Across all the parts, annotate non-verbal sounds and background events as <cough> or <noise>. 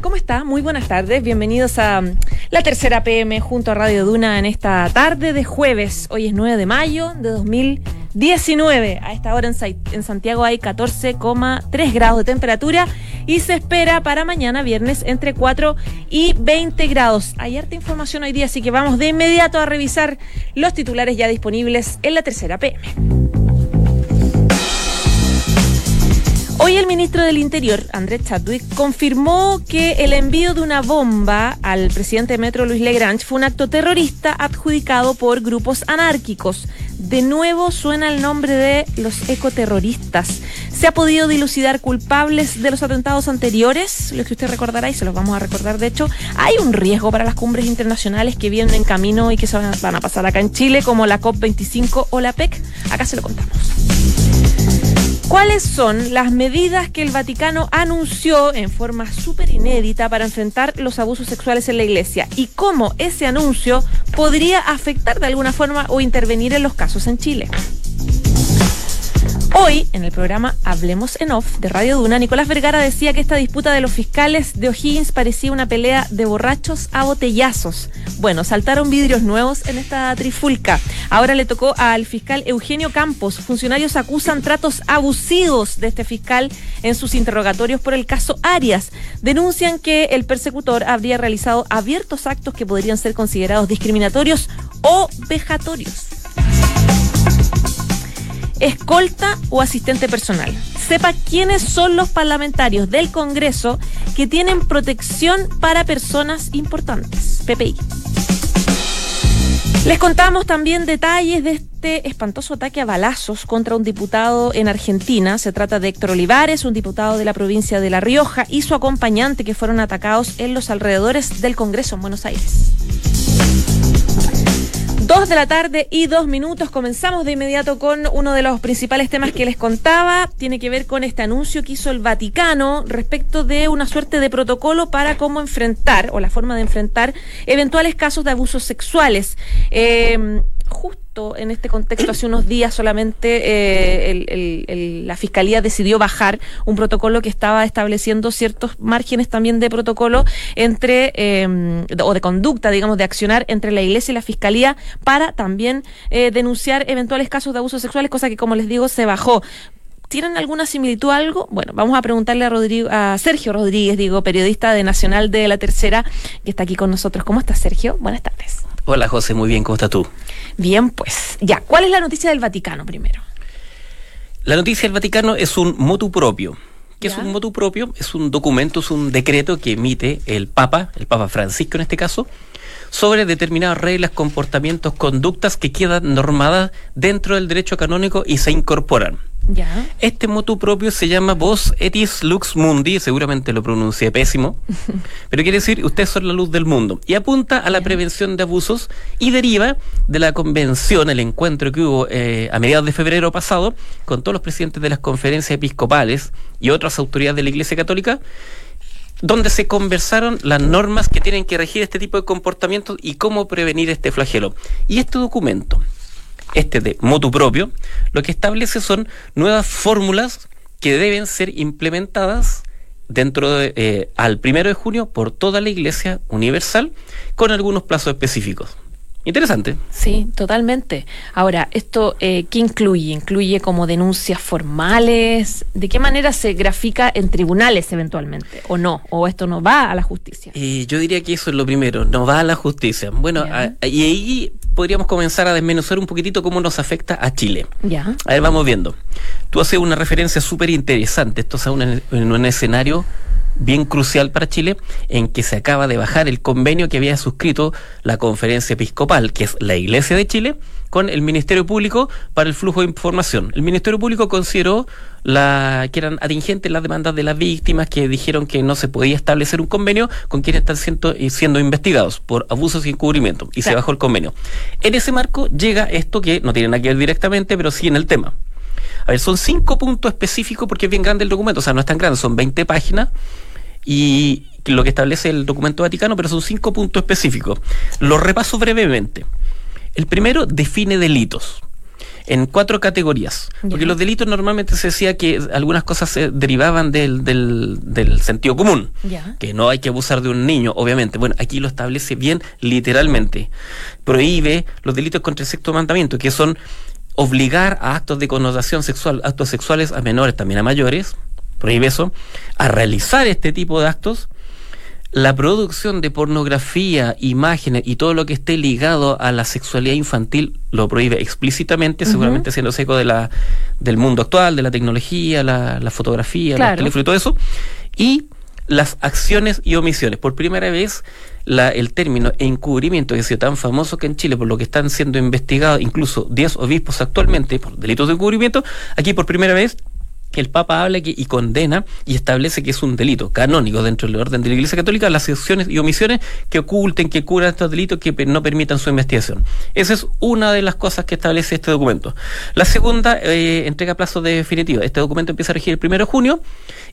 ¿Cómo está? Muy buenas tardes. Bienvenidos a um, la tercera PM junto a Radio Duna en esta tarde de jueves. Hoy es 9 de mayo de 2019. A esta hora en, en Santiago hay 14,3 grados de temperatura y se espera para mañana viernes entre 4 y 20 grados. Hay harta información hoy día, así que vamos de inmediato a revisar los titulares ya disponibles en la tercera PM. Hoy el ministro del Interior, Andrés Chadwick, confirmó que el envío de una bomba al presidente de Metro, Luis Legrange, fue un acto terrorista adjudicado por grupos anárquicos. De nuevo suena el nombre de los ecoterroristas. ¿Se ha podido dilucidar culpables de los atentados anteriores? Los que usted recordará y se los vamos a recordar. De hecho, hay un riesgo para las cumbres internacionales que vienen en camino y que se van a- pasar acá en Chile, como la COP25 o la PEC. Acá se lo contamos. ¿Cuáles son las medidas que el Vaticano anunció en forma súper inédita para enfrentar los abusos sexuales en la iglesia? ¿Y cómo ese anuncio podría afectar de alguna forma o intervenir en los casos en Chile? Hoy, en el programa Hablemos en Off de Radio Duna, Nicolás Vergara decía que esta disputa de los fiscales de O'Higgins parecía una pelea de borrachos a botellazos. Bueno, saltaron vidrios nuevos en esta trifulca. Ahora le tocó al fiscal Eugenio Campos. Funcionarios acusan tratos abusivos de este fiscal en sus interrogatorios por el caso Arias. Denuncian que el persecutor habría realizado abiertos actos que podrían ser considerados discriminatorios o vejatorios escolta o asistente personal. Sepa quiénes son los parlamentarios del Congreso que tienen protección para personas importantes. PPI. Les contamos también detalles de este espantoso ataque a balazos contra un diputado en Argentina. Se trata de Héctor Olivares, un diputado de la provincia de La Rioja, y su acompañante que fueron atacados en los alrededores del Congreso en Buenos Aires. Dos de la tarde y dos minutos. Comenzamos de inmediato con uno de los principales temas que les contaba. Tiene que ver con este anuncio que hizo el Vaticano respecto de una suerte de protocolo para cómo enfrentar o la forma de enfrentar eventuales casos de abusos sexuales. Eh, justo en este contexto, hace unos días solamente eh, la Fiscalía decidió bajar un protocolo que estaba estableciendo ciertos márgenes también de protocolo entre, eh, o de conducta, digamos, de accionar entre la Iglesia y la Fiscalía para también eh, denunciar eventuales casos de abusos sexuales, cosa que, como les digo, se bajó. ¿Tienen alguna similitud a algo? Bueno, vamos a preguntarle a, Rodrigo, a Sergio Rodríguez, digo, periodista de Nacional de la Tercera, que está aquí con nosotros. ¿Cómo estás, Sergio? Buenas tardes. Hola José, muy bien, ¿cómo estás tú? Bien, pues, ya, ¿cuál es la noticia del Vaticano primero? La noticia del Vaticano es un motu propio. ¿Qué es un motu propio? Es un documento, es un decreto que emite el Papa, el Papa Francisco en este caso, sobre determinadas reglas, comportamientos, conductas que quedan normadas dentro del derecho canónico y se incorporan. Ya. Este motu propio se llama Vos etis lux mundi, seguramente lo pronuncié pésimo, <laughs> pero quiere decir ustedes son la luz del mundo y apunta a la prevención de abusos y deriva de la convención, el encuentro que hubo eh, a mediados de febrero pasado con todos los presidentes de las conferencias episcopales y otras autoridades de la Iglesia Católica, donde se conversaron las normas que tienen que regir este tipo de comportamientos y cómo prevenir este flagelo. Y este documento, este de motu propio, lo que establece son nuevas fórmulas que deben ser implementadas dentro de, eh, al primero de junio por toda la Iglesia Universal con algunos plazos específicos. Interesante. Sí, totalmente. Ahora, ¿esto eh, qué incluye? ¿Incluye como denuncias formales? ¿De qué manera se grafica en tribunales eventualmente? ¿O no? ¿O esto no va a la justicia? Eh, yo diría que eso es lo primero, no va a la justicia. Bueno, a- y ahí podríamos comenzar a desmenuzar un poquitito cómo nos afecta a Chile. Ya. A ver, vamos viendo. Tú haces una referencia súper interesante. Esto es un- en un escenario bien crucial para Chile, en que se acaba de bajar el convenio que había suscrito la conferencia episcopal, que es la Iglesia de Chile, con el Ministerio Público para el flujo de información. El Ministerio Público consideró la, que eran atingentes las demandas de las víctimas que dijeron que no se podía establecer un convenio con quienes están siendo, eh, siendo investigados por abusos y encubrimiento y se bajó el convenio. En ese marco llega esto que no tiene nada que ver directamente, pero sí en el tema. A ver, son cinco puntos específicos porque es bien grande el documento, o sea, no es tan grande, son 20 páginas y lo que establece el documento vaticano, pero son cinco puntos específicos. Los repaso brevemente. El primero define delitos en cuatro categorías. Porque los delitos normalmente se decía que algunas cosas se derivaban del, del, sentido común. Que no hay que abusar de un niño, obviamente. Bueno, aquí lo establece bien literalmente. Prohíbe los delitos contra el sexto mandamiento, que son obligar a actos de connotación sexual, actos sexuales a menores, también a mayores. Prohíbe eso. A realizar este tipo de actos la producción de pornografía, imágenes y todo lo que esté ligado a la sexualidad infantil lo prohíbe explícitamente, seguramente siendo seco de la, del mundo actual, de la tecnología, la, fotografía, los teléfonos y todo eso. Y las acciones y omisiones. Por primera vez, la, el término encubrimiento, que ha sido tan famoso que en Chile, por lo que están siendo investigados incluso 10 obispos actualmente por delitos de encubrimiento, aquí por primera vez el Papa habla y condena y establece que es un delito canónico dentro del orden de la Iglesia Católica las acciones y omisiones que oculten, que curan estos delitos, que no permitan su investigación. Esa es una de las cosas que establece este documento. La segunda eh, entrega plazo definitivo. Este documento empieza a regir el primero de junio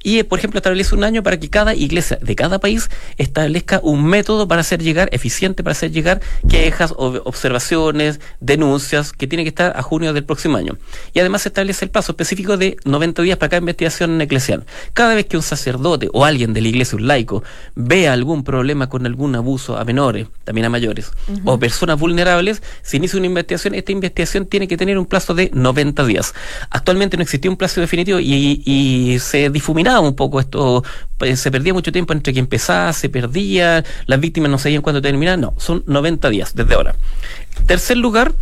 y, por ejemplo, establece un año para que cada iglesia de cada país establezca un método para hacer llegar, eficiente para hacer llegar quejas, observaciones, denuncias, que tiene que estar a junio del próximo año. Y además se establece el plazo específico de 90 días para cada investigación eclesial. Cada vez que un sacerdote o alguien de la iglesia, un laico, vea algún problema con algún abuso a menores, también a mayores, o personas vulnerables, se inicia una investigación, esta investigación tiene que tener un plazo de 90 días. Actualmente no existía un plazo definitivo y, y se difuminaba un poco esto, pues, se perdía mucho tiempo entre que empezaba, se perdía, las víctimas no sabían cuándo terminaba, no, son 90 días desde ahora. Tercer lugar,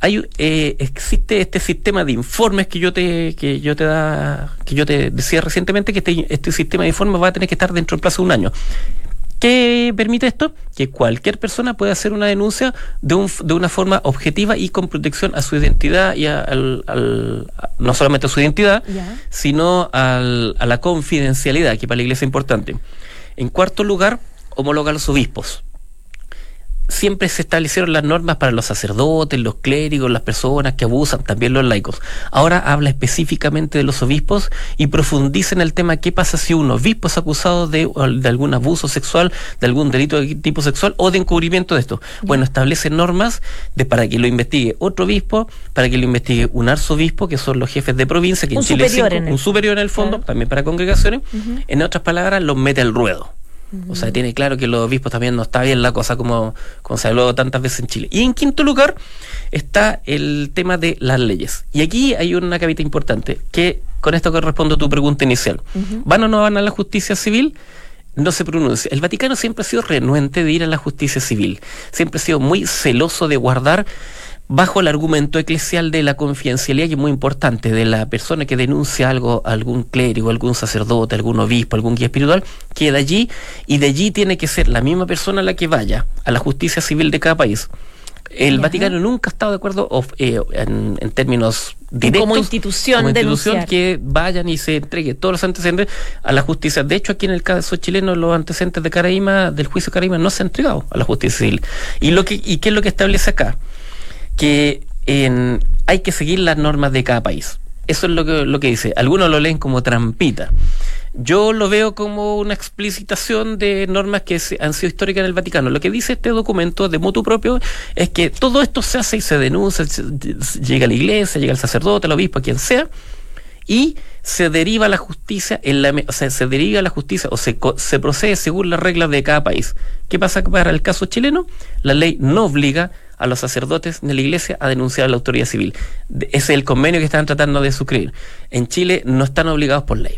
hay eh, existe este sistema de informes que yo te que yo te da que yo te decía recientemente que este, este sistema de informes va a tener que estar dentro del plazo de un año ¿Qué permite esto? Que cualquier persona pueda hacer una denuncia de, un, de una forma objetiva y con protección a su identidad y al, no solamente a su identidad, sino al, a la confidencialidad, que para la iglesia es importante. En cuarto lugar, homologa a los obispos siempre se establecieron las normas para los sacerdotes, los clérigos, las personas que abusan, también los laicos. Ahora habla específicamente de los obispos y profundiza en el tema qué pasa si un obispo es acusado de, algún abuso sexual, de algún delito de tipo sexual o de encubrimiento de esto. Bueno, establece normas de para que lo investigue otro obispo, para que lo investigue un arzobispo, que son los jefes de provincia, que en Chile superior es un superior en el fondo, también para congregaciones. En otras palabras, los mete al ruedo. O sea, tiene claro que los obispos también no está bien la cosa como, como se habló tantas veces en Chile. Y en quinto lugar está el tema de las leyes. Y aquí hay una cabita importante, que con esto corresponde a tu pregunta inicial. ¿Van o no van a la justicia civil? no se pronuncia. El Vaticano siempre ha sido renuente de ir a la justicia civil, siempre ha sido muy celoso de guardar bajo el argumento eclesial de la confidencialidad, que es muy importante, de la persona que denuncia algo, algún clérigo, algún sacerdote, algún obispo, algún guía espiritual, queda allí y de allí tiene que ser la misma persona la que vaya a la justicia civil de cada país. El Vaticano nunca ha estado de acuerdo eh, en, términos directos. Como institución, como institución que vayan y se entregue todos los antecedentes a la justicia. De hecho, aquí en el caso chileno, los antecedentes de Caraíma, del juicio de Caraíma, no se han entregado a la justicia civil. ¿Y, lo que, y qué es lo que establece acá? Que en, hay que seguir las normas de cada país. Eso es lo que, lo que dice. Algunos lo leen como trampita. Yo lo veo como una explicitación de normas que han sido históricas en el Vaticano. Lo que dice este documento de mutuo propio es que todo esto se hace y se denuncia, llega a la iglesia, llega el sacerdote, el obispo, quien sea, y se deriva la justicia en la, o sea, se deriva la justicia o se, se procede según las reglas de cada país. ¿Qué pasa para el caso chileno? La ley no obliga a los sacerdotes de la iglesia a denunciar a la autoridad civil. Ese es el convenio que están tratando de suscribir. En Chile no están obligados por ley.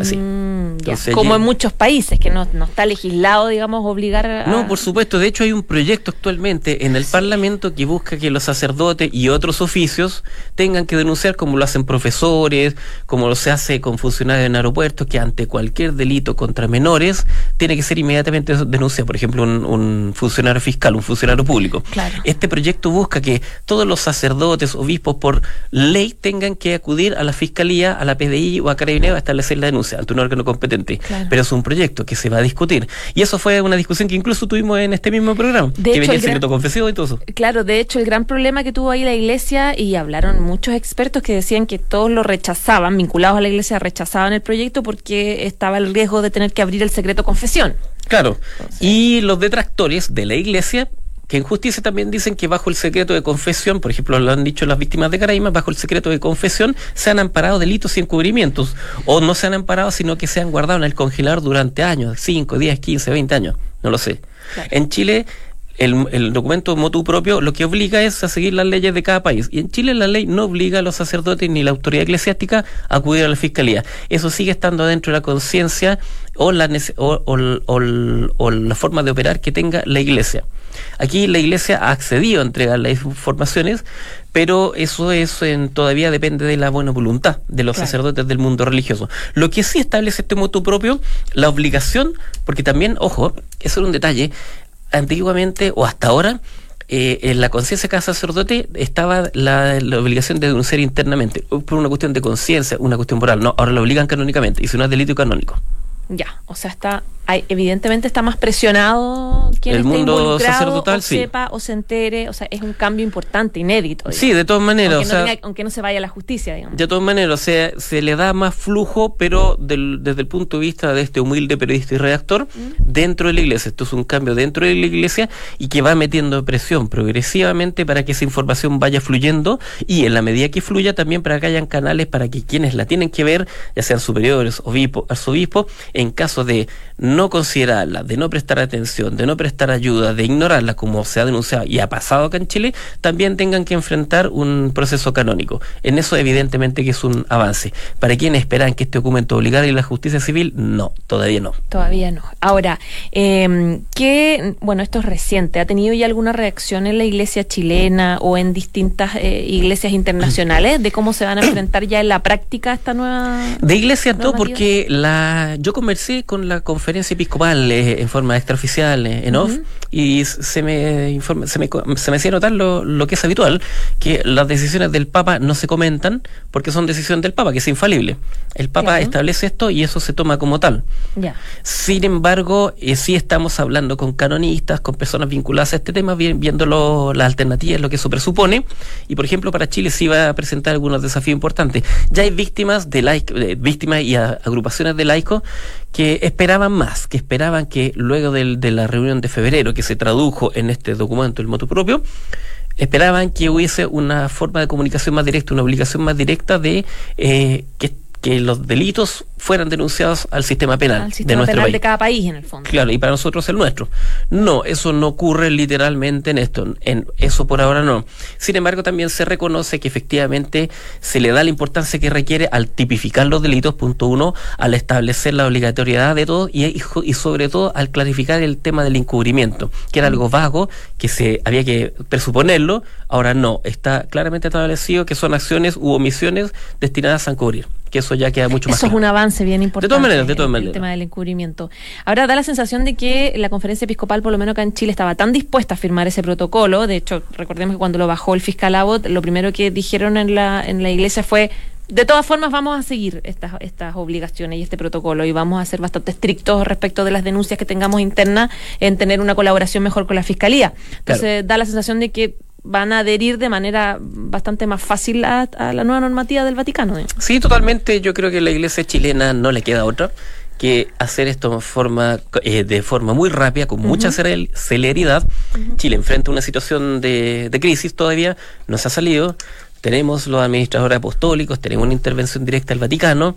Así. Mm. Entonces, Como en muchos países, que no, no está legislado, digamos, obligar a... No, por supuesto. De hecho, hay un proyecto actualmente en el Parlamento que busca que los sacerdotes y otros oficios tengan que denunciar, como lo hacen profesores, como lo se hace con funcionarios en aeropuertos, que ante cualquier delito contra menores tiene que ser inmediatamente denunciado. Por ejemplo, un, un funcionario fiscal, un funcionario público. Claro. Este proyecto busca que todos los sacerdotes, obispos, por ley, tengan que acudir a la fiscalía, a la PDI o a Carabineros a establecer la denuncia ante un órgano competente. Claro. Pero es un proyecto que se va a discutir. Y eso fue una discusión que incluso tuvimos en este mismo programa. De que hecho, venía el el secreto gran- confesivo y todo eso. Claro, de hecho, el gran problema que tuvo ahí la iglesia, y hablaron muchos expertos que decían que todos lo rechazaban, vinculados a la iglesia, rechazaban el proyecto porque estaba el riesgo de tener que abrir el secreto confesión. Claro. Y los detractores de la iglesia, que en justicia también dicen que bajo el secreto de confesión, por ejemplo, lo han dicho las víctimas de Caraima, bajo el secreto de confesión se han amparado delitos y encubrimientos. O no se han amparado, sino que se han guardado en el congelador durante años, 5, 10, 15, 20 años. No lo sé. Claro. En Chile. El, el documento motu propio lo que obliga es a seguir las leyes de cada país. Y en Chile la ley no obliga a los sacerdotes ni la autoridad eclesiástica a acudir a la fiscalía. Eso sigue estando dentro de la conciencia o la, o, o- o- o la forma de operar que tenga la iglesia. Aquí la iglesia ha accedido a entregar las informaciones, pero eso, eso en- todavía depende de la buena voluntad de los Claro. sacerdotes del mundo religioso. Lo que sí establece este motu propio, la obligación, porque también, ojo, eso era un detalle, antiguamente o hasta ahora, eh, en la conciencia de cada sacerdote estaba la, obligación de denunciar internamente, por una cuestión de conciencia, una cuestión moral. No, ahora lo obligan canónicamente, y si no delito canónico. Ya, o sea, está hay, evidentemente está más presionado quien El esté mundo involucrado, sacerdotal, o sí. sepa o se entere, o sea, es un cambio importante, inédito. digamos. Sí, de todas maneras, aunque, o sea, no tenga- aunque no se vaya a la justicia, digamos. De todas maneras, o sea, se le da más flujo, pero del- desde el punto de vista de este humilde periodista y redactor, dentro de la iglesia. Esto es un cambio dentro de la iglesia y que va metiendo presión progresivamente para que esa información vaya fluyendo y en la medida que fluya también para que hayan canales para que quienes la tienen que ver, ya sean superiores, obispos, arzobispos, en caso de no considerarla, de no prestar atención, de no prestar ayuda, de ignorarla como se ha denunciado y ha pasado acá en Chile, también tengan que enfrentar un proceso canónico. En eso evidentemente que es un avance. Para quienes esperan que este documento obligara a la justicia civil, no, todavía no. Todavía no. Ahora, eh, ¿qué, bueno, esto es reciente, ¿ha tenido ya alguna reacción en la iglesia chilena o en distintas eh, iglesias internacionales de cómo se van a <coughs> enfrentar ya en la práctica esta nueva... De iglesia no, porque la yo conversé con la conferencia episcopal eh, en forma extraoficial eh, en off y se me informa, se me, se me hacía notar lo, lo que es habitual, que las decisiones del Papa no se comentan porque son decisiones del Papa, que es infalible. El Papa establece esto y eso se toma como tal. Ya. Sin embargo, eh, sí estamos hablando con canonistas, con personas vinculadas a este tema, vi- viendo lo- las alternativas, lo que eso presupone. Y, por ejemplo, para Chile sí va a presentar algunos desafíos importantes. Ya hay víctimas de laic- eh, víctimas y a- agrupaciones de laicos que esperaban más, que esperaban que luego del- de la reunión de febrero que se tradujo en este documento, el motu propio, esperaban que hubiese una forma de comunicación más directa, una obligación más directa de eh, que, que los delitos fueran denunciados al sistema penal Al de sistema nuestro penal país. de cada país, en el fondo. Claro, y para nosotros el nuestro. No, eso no ocurre literalmente en esto. En eso por ahora no. Sin embargo, también se reconoce que efectivamente se le da la importancia que requiere al tipificar los delitos, punto uno, al establecer la obligatoriedad de todo y, y sobre todo al clarificar el tema del encubrimiento, que era algo vago, que se había que presuponerlo, ahora no. Está claramente establecido que son acciones u omisiones destinadas a encubrir, que eso ya queda mucho más Eso es un avance bien importante. todas maneras, de todas maneras. El tema del encubrimiento. Ahora da la sensación de que la conferencia episcopal, por lo menos acá en Chile, estaba tan dispuesta a firmar ese protocolo. De hecho, recordemos que cuando lo bajó el fiscal Abbott, lo primero que dijeron en la, en la iglesia fue. De todas formas, vamos a seguir estas, estas obligaciones y este protocolo y vamos a ser bastante estrictos respecto de las denuncias que tengamos internas en tener una colaboración mejor con la fiscalía. Entonces, da la sensación de que van a adherir de manera bastante más fácil a, a la nueva normativa del Vaticano. ¿eh? Sí, totalmente. Yo creo que a la iglesia chilena no le queda otra que hacer esto en forma, eh, de forma muy rápida, con mucha celeridad. Chile enfrenta una situación de, de crisis todavía, no se ha salido. Tenemos los administradores apostólicos, tenemos una intervención directa del Vaticano.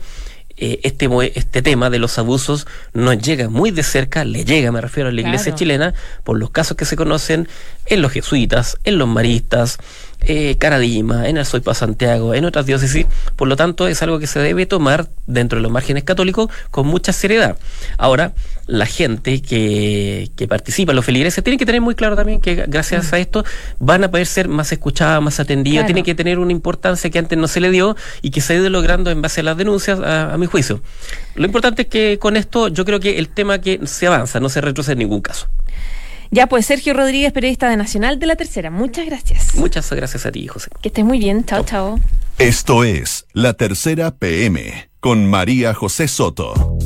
Eh, este, este tema de los abusos nos llega muy de cerca, le llega, me refiero a la iglesia chilena, por los casos que se conocen en los jesuitas, en los maristas, eh, Caradima, en el Soypa Santiago, en otras diócesis. Por lo tanto, es algo que se debe tomar dentro de los márgenes católicos con mucha seriedad. Ahora, la gente que, que participa, los feligreses, tienen que tener muy claro también que gracias a esto van a poder ser más escuchadas, más atendidas, tienen que tener una importancia que antes no se le dio y que se ha ido logrando en base a las denuncias, a, mi juicio. Lo importante es que con esto yo creo que el tema que se avanza, no se retrocede en ningún caso. Ya, pues Sergio Rodríguez, periodista de Nacional de la Tercera. Muchas gracias. Muchas gracias a ti, José. Que estés muy bien. Chao, chao. Esto es La Tercera PM con María José Soto.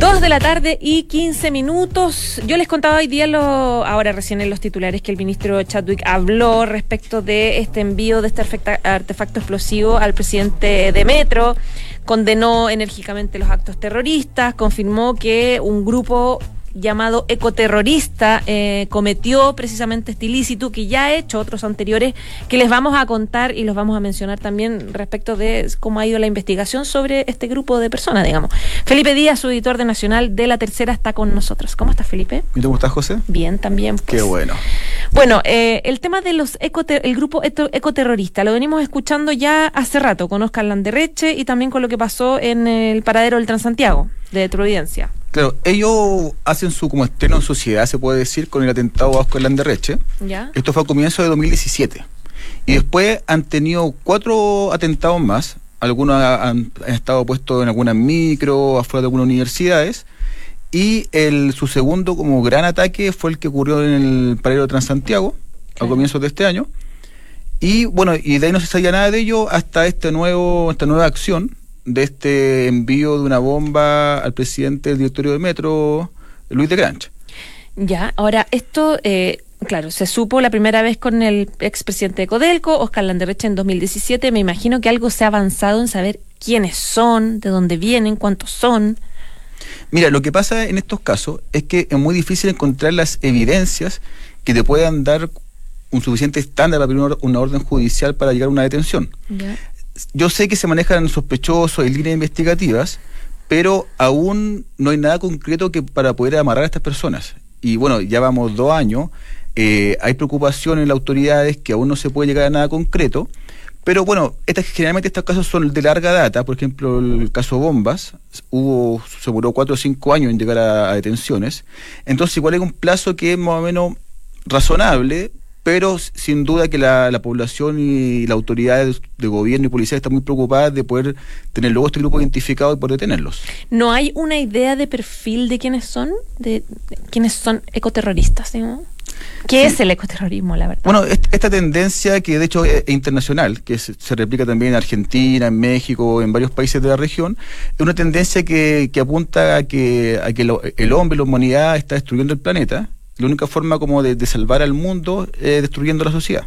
Dos de la tarde y 15 minutos. Yo les contaba hoy día, lo, ahora recién en los titulares, que el ministro Chadwick habló respecto de este envío de este artefacto explosivo al presidente de Metro. Condenó enérgicamente los actos terroristas, confirmó que un grupo llamado ecoterrorista eh, cometió precisamente este ilícito que ya ha hecho otros anteriores que les vamos a contar y los vamos a mencionar también respecto de cómo ha ido la investigación sobre este grupo de personas, digamos. Felipe Díaz, su editor de Nacional de la Tercera, está con nosotros. ¿Cómo estás, Felipe? ¿Y cómo estás, José? Bien, también. Qué pues. bueno. Bueno, eh, el tema de los el grupo ecoterrorista lo venimos escuchando ya hace rato con Oscar Landerreche y también con lo que pasó en el paradero del Transantiago de Providencia. Claro, ellos hacen su como estreno en sociedad, se puede decir, con el atentado a Oscar Landerreche. ¿Ya? Esto fue a comienzo de 2017. Y después han tenido cuatro atentados más. Algunos han, estado puestos en algunas micro, afuera de algunas universidades. Y el, su segundo como gran ataque fue el que ocurrió en el paradero de Transantiago, a comienzos de este año. Y bueno, y de ahí no se sabía nada de ello hasta este nuevo, esta nueva acción de este envío de una bomba al presidente del directorio de Metro, Luis de Granch. Ya, ahora esto, eh, claro, se supo la primera vez con el expresidente de Codelco, Oscar Landerreche, en 2017. Me imagino que algo se ha avanzado en saber quiénes son, de dónde vienen, cuántos son. Mira, lo que pasa en estos casos es que es muy difícil encontrar las evidencias que te puedan dar un suficiente estándar para pedir una orden judicial para llegar a una detención. Yo sé que se manejan sospechosos y líneas investigativas, pero aún no hay nada concreto que para poder amarrar a estas personas. Y bueno, ya vamos dos años, eh, hay preocupación en las autoridades que aún no se puede llegar a nada concreto. Pero bueno, estas, generalmente estos casos son de larga data, por ejemplo, el caso Bombas, hubo, se cuatro o cinco años en llegar a, a detenciones. Entonces, igual hay un plazo que es más o menos razonable pero sin duda que la, población y la autoridad de, gobierno y policía están muy preocupadas de poder tener luego este grupo identificado y poder detenerlos. ¿No hay una idea de perfil de quiénes son? ¿De, quiénes son ecoterroristas? ¿Qué es el ecoterrorismo, la verdad? Bueno, esta tendencia que de hecho es internacional, que se, replica también en Argentina, en México, en varios países de la región, es una tendencia que, apunta a que, a que el hombre, la humanidad está destruyendo el planeta la única forma como de, salvar al mundo es destruyendo la sociedad.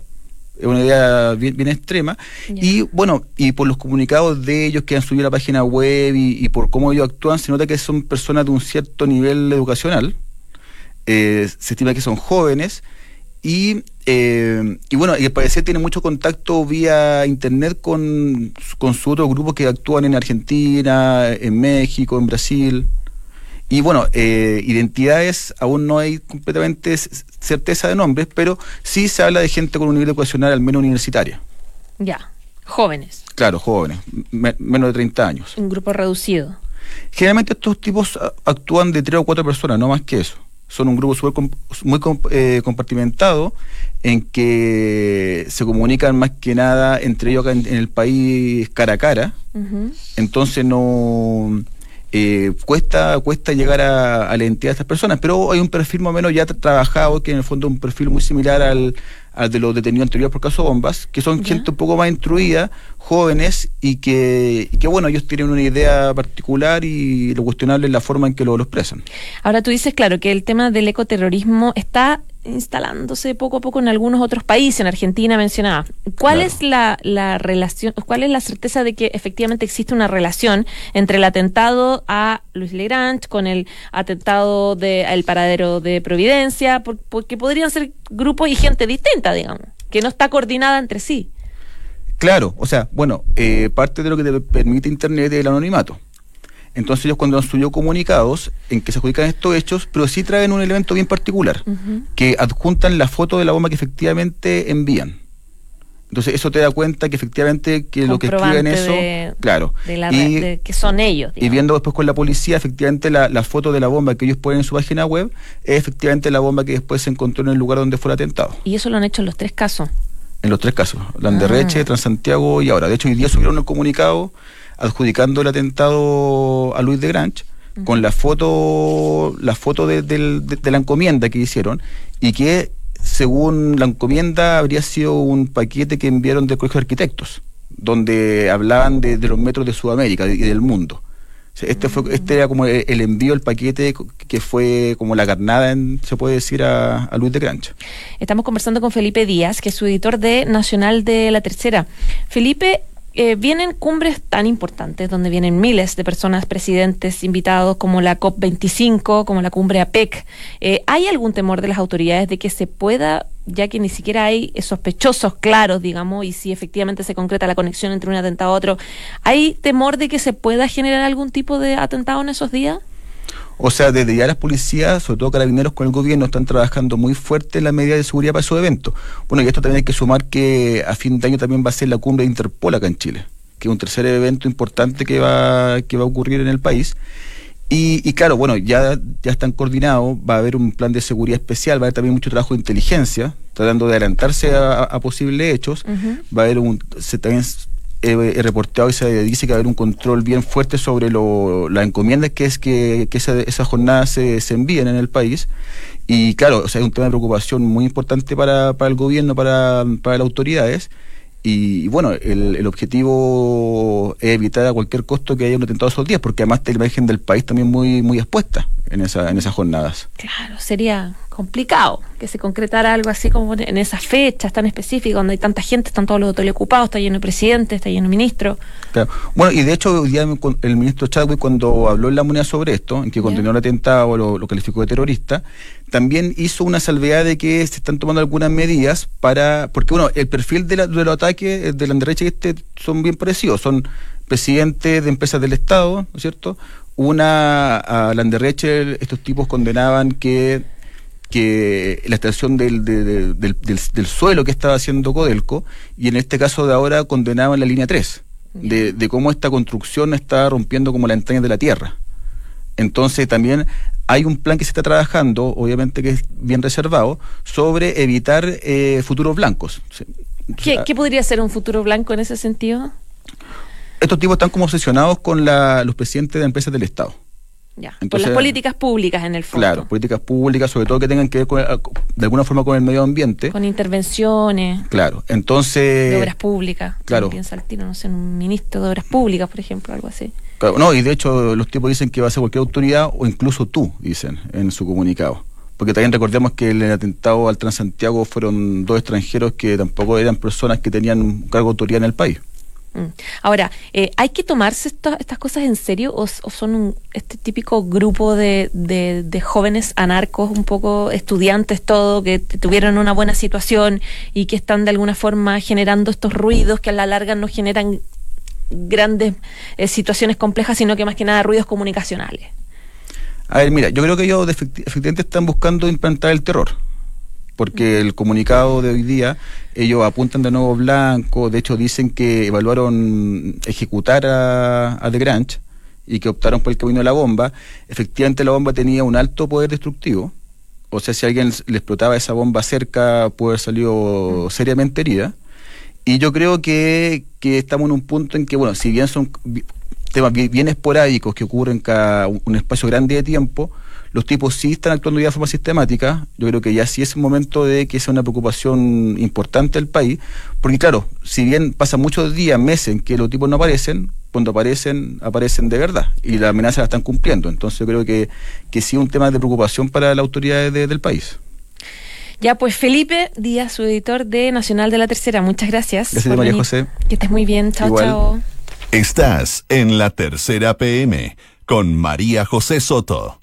Es una idea bien, extrema. Y bueno, y por los comunicados de ellos que han subido a la página web y, por cómo ellos actúan, se nota que son personas de un cierto nivel educacional. Eh, se estima que son jóvenes. Y, eh, y bueno, y al parecer tiene mucho contacto vía internet con, con sus otros grupos que actúan en Argentina, en México, en Brasil. Y bueno, eh, identidades aún no hay completamente certeza de nombres, pero sí se habla de gente con un nivel educacional al menos universitario. Ya, jóvenes. Claro, jóvenes, menos de 30 años. Un grupo reducido. Generalmente estos tipos actúan de tres o cuatro personas, no más que eso. Son un grupo super, muy eh, compartimentado en que se comunican más que nada entre ellos acá en, el país cara a cara. Entonces no eh, cuesta, cuesta llegar a, la identidad de estas personas, pero hay un perfil más o menos ya trabajado, que en el fondo es un perfil muy similar al, de los detenidos anteriores por caso bombas, que son gente un poco más instruida, jóvenes, y que, que, bueno, ellos tienen una idea particular y lo cuestionable es la forma en que lo, lo expresan. Ahora tú dices, claro, que el tema del ecoterrorismo está instalándose poco a poco en algunos otros países, en Argentina mencionaba. ¿Cuál es la, la, relación, cuál es la certeza de que efectivamente existe una relación entre el atentado a Luis Legrand con el atentado del paradero de Providencia? Porque podrían ser grupos y gente distinta, digamos, que no está coordinada entre sí. Claro, o sea, bueno, eh, parte de lo que te permite Internet es el anonimato. Entonces ellos cuando han subido comunicados en que se adjudican estos hechos, pero sí traen un elemento bien particular, que adjuntan la foto de la bomba que efectivamente envían. Entonces eso te da cuenta que efectivamente que lo que escriben eso, de- claro, de, la, y, de que son ellos. y viendo después con la policía, efectivamente la, la foto de la bomba que ellos ponen en su página web es efectivamente la bomba que después se encontró en el lugar donde fue el atentado. Y eso lo han hecho en los tres casos. En los tres casos, Landerreche, Ah. Transantiago y ahora. De hecho, hoy día subieron un comunicado adjudicando el atentado a Luis de Granch con la foto, la foto de, del- de- de la encomienda que hicieron y que según la encomienda habría sido un paquete que enviaron del Colegio de Arquitectos, donde hablaban de, de los metros de Sudamérica y del mundo. O sea, Este, fue, este era como el, envío, el paquete que fue como la carnada, en- se puede decir, a, a Luis de Granch. Estamos conversando con Felipe Díaz, que es su editor de Nacional de la Tercera. Felipe, eh, vienen cumbres tan importantes donde vienen miles de personas, presidentes, invitados, como la COP25, como la cumbre APEC. Eh, ¿Hay algún temor de las autoridades de que se pueda, ya que ni siquiera hay sospechosos claros, digamos, y si efectivamente se concreta la conexión entre un atentado a otro, ¿hay temor de que se pueda generar algún tipo de atentado en esos días? O sea, desde ya las policías, sobre todo carabineros con el gobierno, están trabajando muy fuerte en la medida de seguridad para esos eventos. Bueno, y esto también hay que sumar que a fin de año también va a ser la cumbre de Interpol acá en Chile, que es un tercer evento importante que va, que va a ocurrir en el país. Y, y claro, bueno, ya, ya están coordinados, va a haber un plan de seguridad especial, va a haber también mucho trabajo de inteligencia, tratando de adelantarse a, a posibles hechos. Va a haber un, se también he, reportado y se dice que va a haber un control bien fuerte sobre lo, las encomiendas que es que, que esa, esas jornadas se, se envíen en el país. Y claro, o sea, es un tema de preocupación muy importante para, para el gobierno, para, para las autoridades. Y, bueno, el, el objetivo es evitar a cualquier costo que haya un atentado esos días, porque además está la imagen del país también muy, muy expuesta en, esa, en esas jornadas. Claro, sería complicado que se concretara algo así como en esas fechas tan específicas, donde hay tanta gente, están todos los hoteles ocupados, está lleno de presidentes, está lleno de ministros. Claro. Bueno, y de hecho, hoy día el ministro Chadwick, cuando habló en la moneda sobre esto, en que condenó el atentado, lo, lo calificó de terrorista, también hizo una salvedad de que se están tomando algunas medidas para. Porque, bueno, el perfil de, la- de los ataques eh, de la derecha y este son bien parecidos. Son presidentes de empresas del Estado, ¿no es cierto? Una, a Landerreche, estos tipos condenaban que que la extracción del, de- de- del, del- del suelo que estaba haciendo Codelco y en este caso de ahora condenaban la línea 3 de, de cómo esta construcción está rompiendo como la entraña de la tierra. Entonces también hay un plan que se está trabajando, obviamente que es bien reservado, sobre evitar eh, futuros blancos. ¿Qué, qué podría ser un futuro blanco en ese sentido? Estos tipos están como obsesionados con la- los presidentes de empresas del Estado. Ya, por las políticas públicas en el fondo. Claro, políticas públicas, sobre todo que tengan que ver con, de alguna forma con el medio ambiente. Con intervenciones Claro, entonces... de obras públicas. claro. Piensa al tiro, no sé, un ministro de obras públicas, por ejemplo, algo así. Claro, no, y de hecho los tipos dicen que va a ser cualquier autoridad o incluso tú, dicen en su comunicado. Porque también recordemos que el atentado al Transantiago fueron dos extranjeros que tampoco eran personas que tenían un cargo de autoridad en el país. Mm. Ahora, eh, ¿hay que tomarse esta- estas cosas en serio o, son un- este típico grupo de, jóvenes anarcos, un poco estudiantes todo, que tuvieron una buena situación y que están de alguna forma generando estos ruidos que a la larga no generan grandes eh, situaciones complejas, sino que más que nada ruidos comunicacionales? A ver, mira, yo creo que ellos efecti- efectivamente están buscando implantar el terror. Porque el comunicado de hoy día, ellos apuntan de nuevo blanco, de hecho dicen que evaluaron ejecutar a, a The Granch y que optaron por el camino de la bomba. Efectivamente la bomba tenía un alto poder destructivo, o sea, si alguien le explotaba esa bomba cerca, puede haber salido seriamente herida. Y yo creo que, que estamos en un punto en que, bueno, si bien son temas bi- bien esporádicos que ocurren cada un espacio grande de tiempo, los tipos sí están actuando ya de forma sistemática. Yo creo que ya sí es el momento de que sea una preocupación importante del país, porque claro, si bien pasan muchos días, meses en que los tipos no aparecen, cuando aparecen, aparecen de verdad y las amenazas la están cumpliendo. Entonces yo creo que, que sí es un tema de preocupación para las autoridades de- del país. Ya, pues Felipe Díaz, su editor de Nacional de la Tercera, muchas gracias. Gracias, por María venir. José. Que estés muy bien. Chao, Igual. chao. Estás en la tercera PM con María José Soto.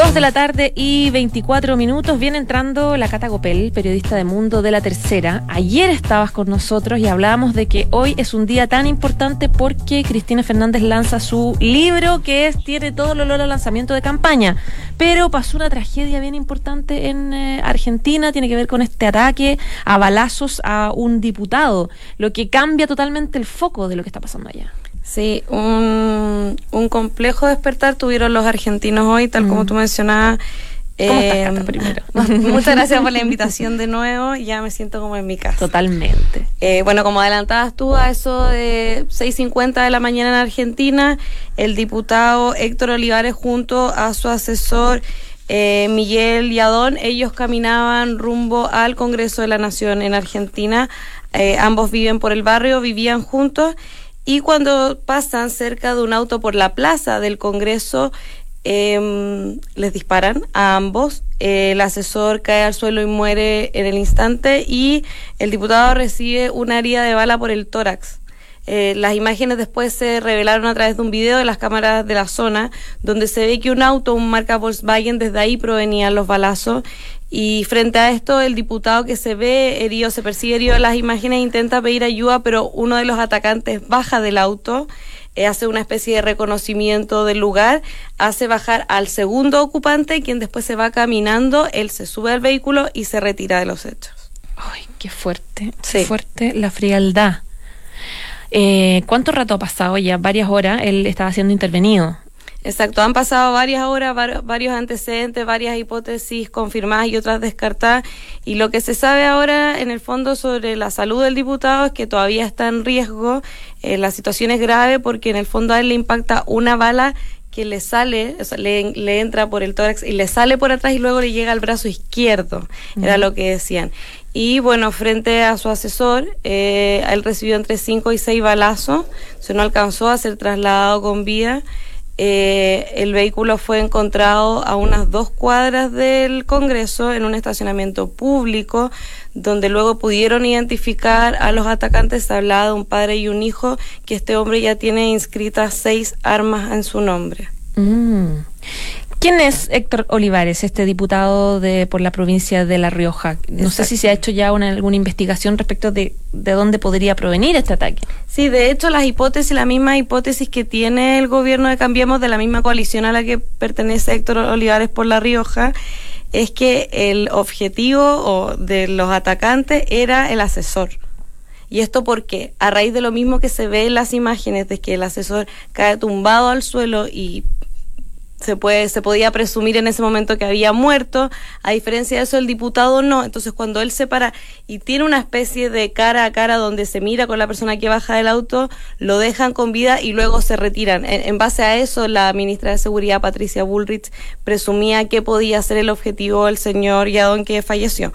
Dos de la tarde y 24 minutos. Viene entrando la Cata Gopel, periodista de Mundo de la Tercera. Ayer estabas con nosotros y hablábamos de que hoy es un día tan importante porque Cristina Fernández lanza su libro que es, tiene todo el olor al lanzamiento de campaña. Pero pasó una tragedia bien importante en eh, Argentina, tiene que ver con este ataque a balazos a un diputado, lo que cambia totalmente el foco de lo que está pasando allá. Sí, un, un complejo despertar tuvieron los argentinos hoy, tal como tú mencionabas. ¿Cómo estás, Eh, Cata, primero? <laughs> Muchas gracias por la invitación de nuevo. Ya me siento como en mi casa. Totalmente. Eh, bueno, como adelantabas tú, a eso de 6.50 de la mañana en Argentina, el diputado Héctor Olivares junto a su asesor eh, Miguel Yadón, ellos caminaban rumbo al Congreso de la Nación en Argentina. Eh, ambos viven por el barrio, vivían juntos. Y cuando pasan cerca de un auto por la plaza del Congreso, eh, les disparan a ambos. El asesor cae al suelo y muere en el instante y el diputado recibe una herida de bala por el tórax. Eh, las imágenes después se revelaron a través de un video de las cámaras de la zona, donde se ve que un auto, un marca Volkswagen, desde ahí provenían los balazos. Y frente a esto, el diputado que se ve herido, se percibe herido en las imágenes, intenta pedir ayuda, pero uno de los atacantes baja del auto, eh, hace una especie de reconocimiento del lugar, hace bajar al segundo ocupante, quien después se va caminando, él se sube al vehículo y se retira de los hechos. Ay, qué fuerte, Sí. qué fuerte la frialdad. Eh, ¿Cuánto rato ha pasado ya? Varias horas. Él estaba siendo intervenido. Exacto, han pasado varias horas, var- varios antecedentes, varias hipótesis confirmadas y otras descartadas. Y lo que se sabe ahora, en el fondo, sobre la salud del diputado es que todavía está en riesgo. Eh, la situación es grave porque, en el fondo, a él le impacta una bala que le sale, o sea, le, le entra por el tórax y le sale por atrás y luego le llega al brazo izquierdo. Era lo que decían. Y bueno, frente a su asesor, eh, él recibió entre 5 y 6 balazos, se no alcanzó a ser trasladado con vida. Eh, el vehículo fue encontrado a unas dos cuadras del Congreso en un estacionamiento público, donde luego pudieron identificar a los atacantes. Se hablaba de un padre y un hijo, que este hombre ya tiene inscritas seis armas en su nombre. Mm. ¿Quién es Héctor Olivares, este diputado de por la provincia de La Rioja? No sé si se ha hecho ya una, alguna investigación respecto de, de dónde podría provenir este ataque. Sí, de hecho las hipótesis, la misma hipótesis que tiene el gobierno de Cambiemos de la misma coalición a la que pertenece Héctor Olivares por La Rioja, es que el objetivo de los atacantes era el asesor. ¿Y esto porque A raíz de lo mismo que se ve en las imágenes de que el asesor cae tumbado al suelo y se puede se podía presumir en ese momento que había muerto. A diferencia de eso el diputado no. Entonces cuando él se para y tiene una especie de cara a cara donde se mira con la persona que baja del auto lo dejan con vida y luego se retiran. En, base a eso la ministra de seguridad Patricia Bullrich presumía que podía ser el objetivo del señor Yadón que falleció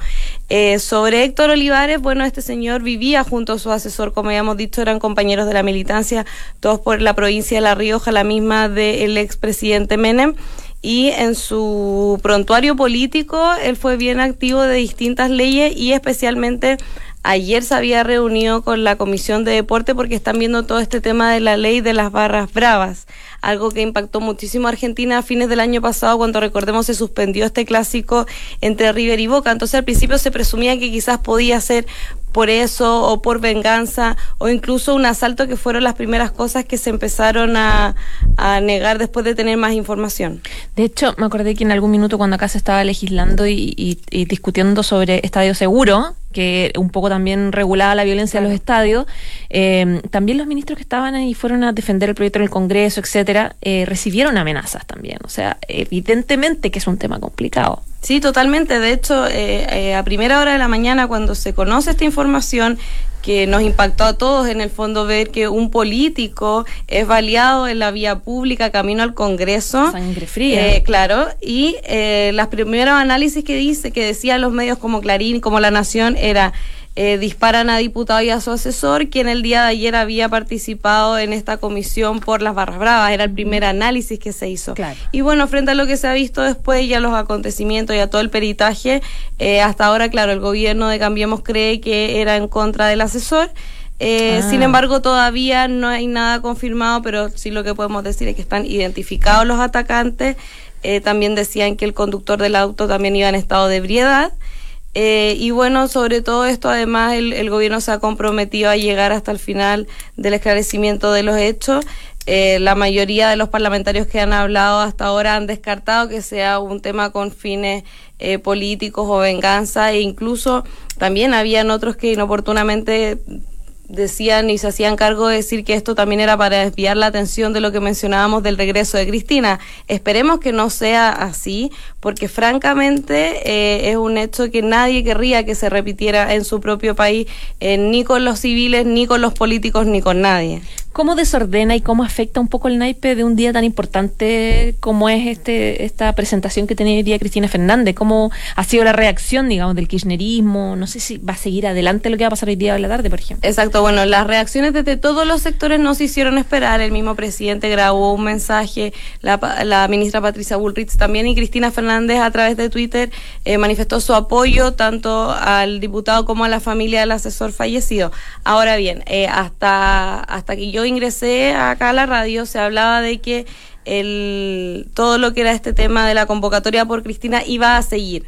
eh, sobre Héctor Olivares, bueno, este señor vivía junto a su asesor, como habíamos dicho, eran compañeros de la militancia, todos por la provincia de La Rioja, la misma del expresidente Menem. Y en su prontuario político, él fue bien activo de distintas leyes y especialmente ayer se había reunido con la Comisión de Deporte porque están viendo todo este tema de la ley de las barras bravas, algo que impactó muchísimo a Argentina a fines del año pasado cuando recordemos se suspendió este clásico entre River y Boca. Entonces al principio se presumía que quizás podía ser por eso o por venganza o incluso un asalto que fueron las primeras cosas que se empezaron a, a negar después de tener más información. De hecho, me acordé que en algún minuto cuando acá se estaba legislando y, y- y discutiendo sobre estadio seguro, que un poco también regulaba la violencia en los estadios, eh, también los ministros que estaban ahí fueron a defender el proyecto en el Congreso, etcétera, eh, recibieron amenazas también. O sea, evidentemente que es un tema complicado. Sí, totalmente. De hecho, eh, eh, a primera hora de la mañana, cuando se conoce esta información, que nos impactó a todos en el fondo ver que un político es baleado en la vía pública camino al Congreso. Sangre fría. Eh, claro, y los primeros análisis que dice, que decían los medios como Clarín, como La Nación, era eh, disparan a diputado y a su asesor, quien el día de ayer había participado en esta comisión por las barras bravas. Era el primer análisis que se hizo. Claro. Y bueno, frente a lo que se ha visto después, ya los acontecimientos y a todo el peritaje, eh, hasta ahora, claro, el gobierno de Cambiemos cree que era en contra del asesor. Eh, Ah. Sin embargo, todavía no hay nada confirmado, pero sí lo que podemos decir es que están identificados los atacantes. eh, también decían que el conductor del auto también iba en estado de ebriedad. Eh, y bueno, sobre todo esto, además, el, el, gobierno se ha comprometido a llegar hasta el final del esclarecimiento de los hechos. Eh, la mayoría de los parlamentarios que han hablado hasta ahora han descartado que sea un tema con fines eh, políticos o venganza e incluso también habían otros que inoportunamente decían y se hacían cargo de decir que esto también era para desviar la atención de lo que mencionábamos del regreso de Cristina. Esperemos que no sea así, porque francamente eh, es un hecho que nadie querría que se repitiera en su propio país, eh, ni con los civiles, ni con los políticos, ni con nadie. ¿Cómo desordena y cómo afecta un poco el naipe de un día tan importante como es este esta presentación que tenía hoy día Cristina Fernández? ¿Cómo ha sido la reacción, digamos, del kirchnerismo? No sé si va a seguir adelante lo que va a pasar hoy día de la tarde, por ejemplo. Exacto, bueno, las reacciones desde todos los sectores no se hicieron esperar. El mismo presidente grabó un mensaje, la, la ministra Patricia Bullrich también y Cristina Fernández a través de Twitter eh, manifestó su apoyo tanto al diputado como a la familia del asesor fallecido. Ahora bien, eh, hasta, hasta que yo ingresé acá a la radio se hablaba de que el, todo lo que era este tema de la convocatoria por Cristina iba a seguir.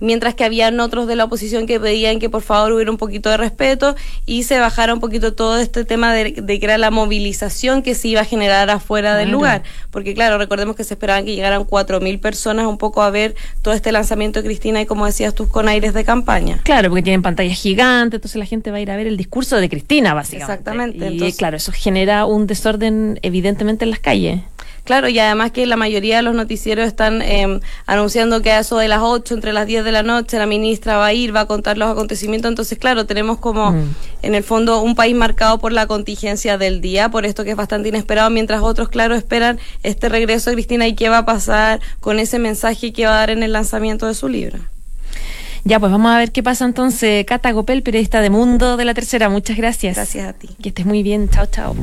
Mientras que habían otros de la oposición que pedían que por favor hubiera un poquito de respeto y se bajara un poquito todo este tema de, que era la movilización que se iba a generar afuera del lugar. Porque claro, recordemos que se esperaban que llegaran cuatro mil personas un poco a ver todo este lanzamiento de Cristina y como decías tú, con aires de campaña. Claro, porque tienen pantallas gigantes, entonces la gente va a ir a ver el discurso de Cristina, básicamente. Exactamente. Y claro, eso genera un desorden evidentemente en las calles. Claro, y además que la mayoría de los noticieros están eh, anunciando que a eso de las 8, entre las 10 de la noche, la ministra va a ir, va a contar los acontecimientos. Entonces, claro, tenemos como, mm. en el fondo, un país marcado por la contingencia del día, por esto que es bastante inesperado, mientras otros, claro, esperan este regreso de Cristina y qué va a pasar con ese mensaje que va a dar en el lanzamiento de su libro. Ya, pues vamos a ver qué pasa entonces. Cata Gopel, periodista de Mundo de la Tercera, muchas gracias. Gracias a ti. Que estés muy bien. Chao, chao.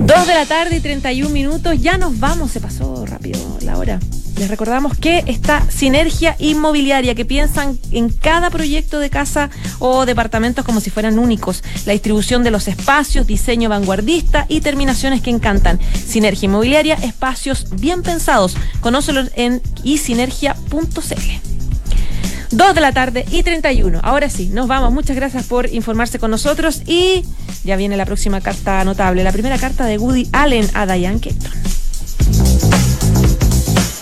Dos de la tarde y 31 minutos. Ya nos vamos. Se pasó rápido la hora. Les recordamos que esta sinergia inmobiliaria que piensan en cada proyecto de casa o departamentos como si fueran únicos. La distribución de los espacios, diseño vanguardista y terminaciones que encantan. Sinergia inmobiliaria, espacios bien pensados. Conócelo en isinergia.cl. 2 de la tarde y 31. Ahora sí, nos vamos. Muchas gracias por informarse con nosotros y ya viene la próxima carta notable, la primera carta de Woody Allen a Diane Keaton.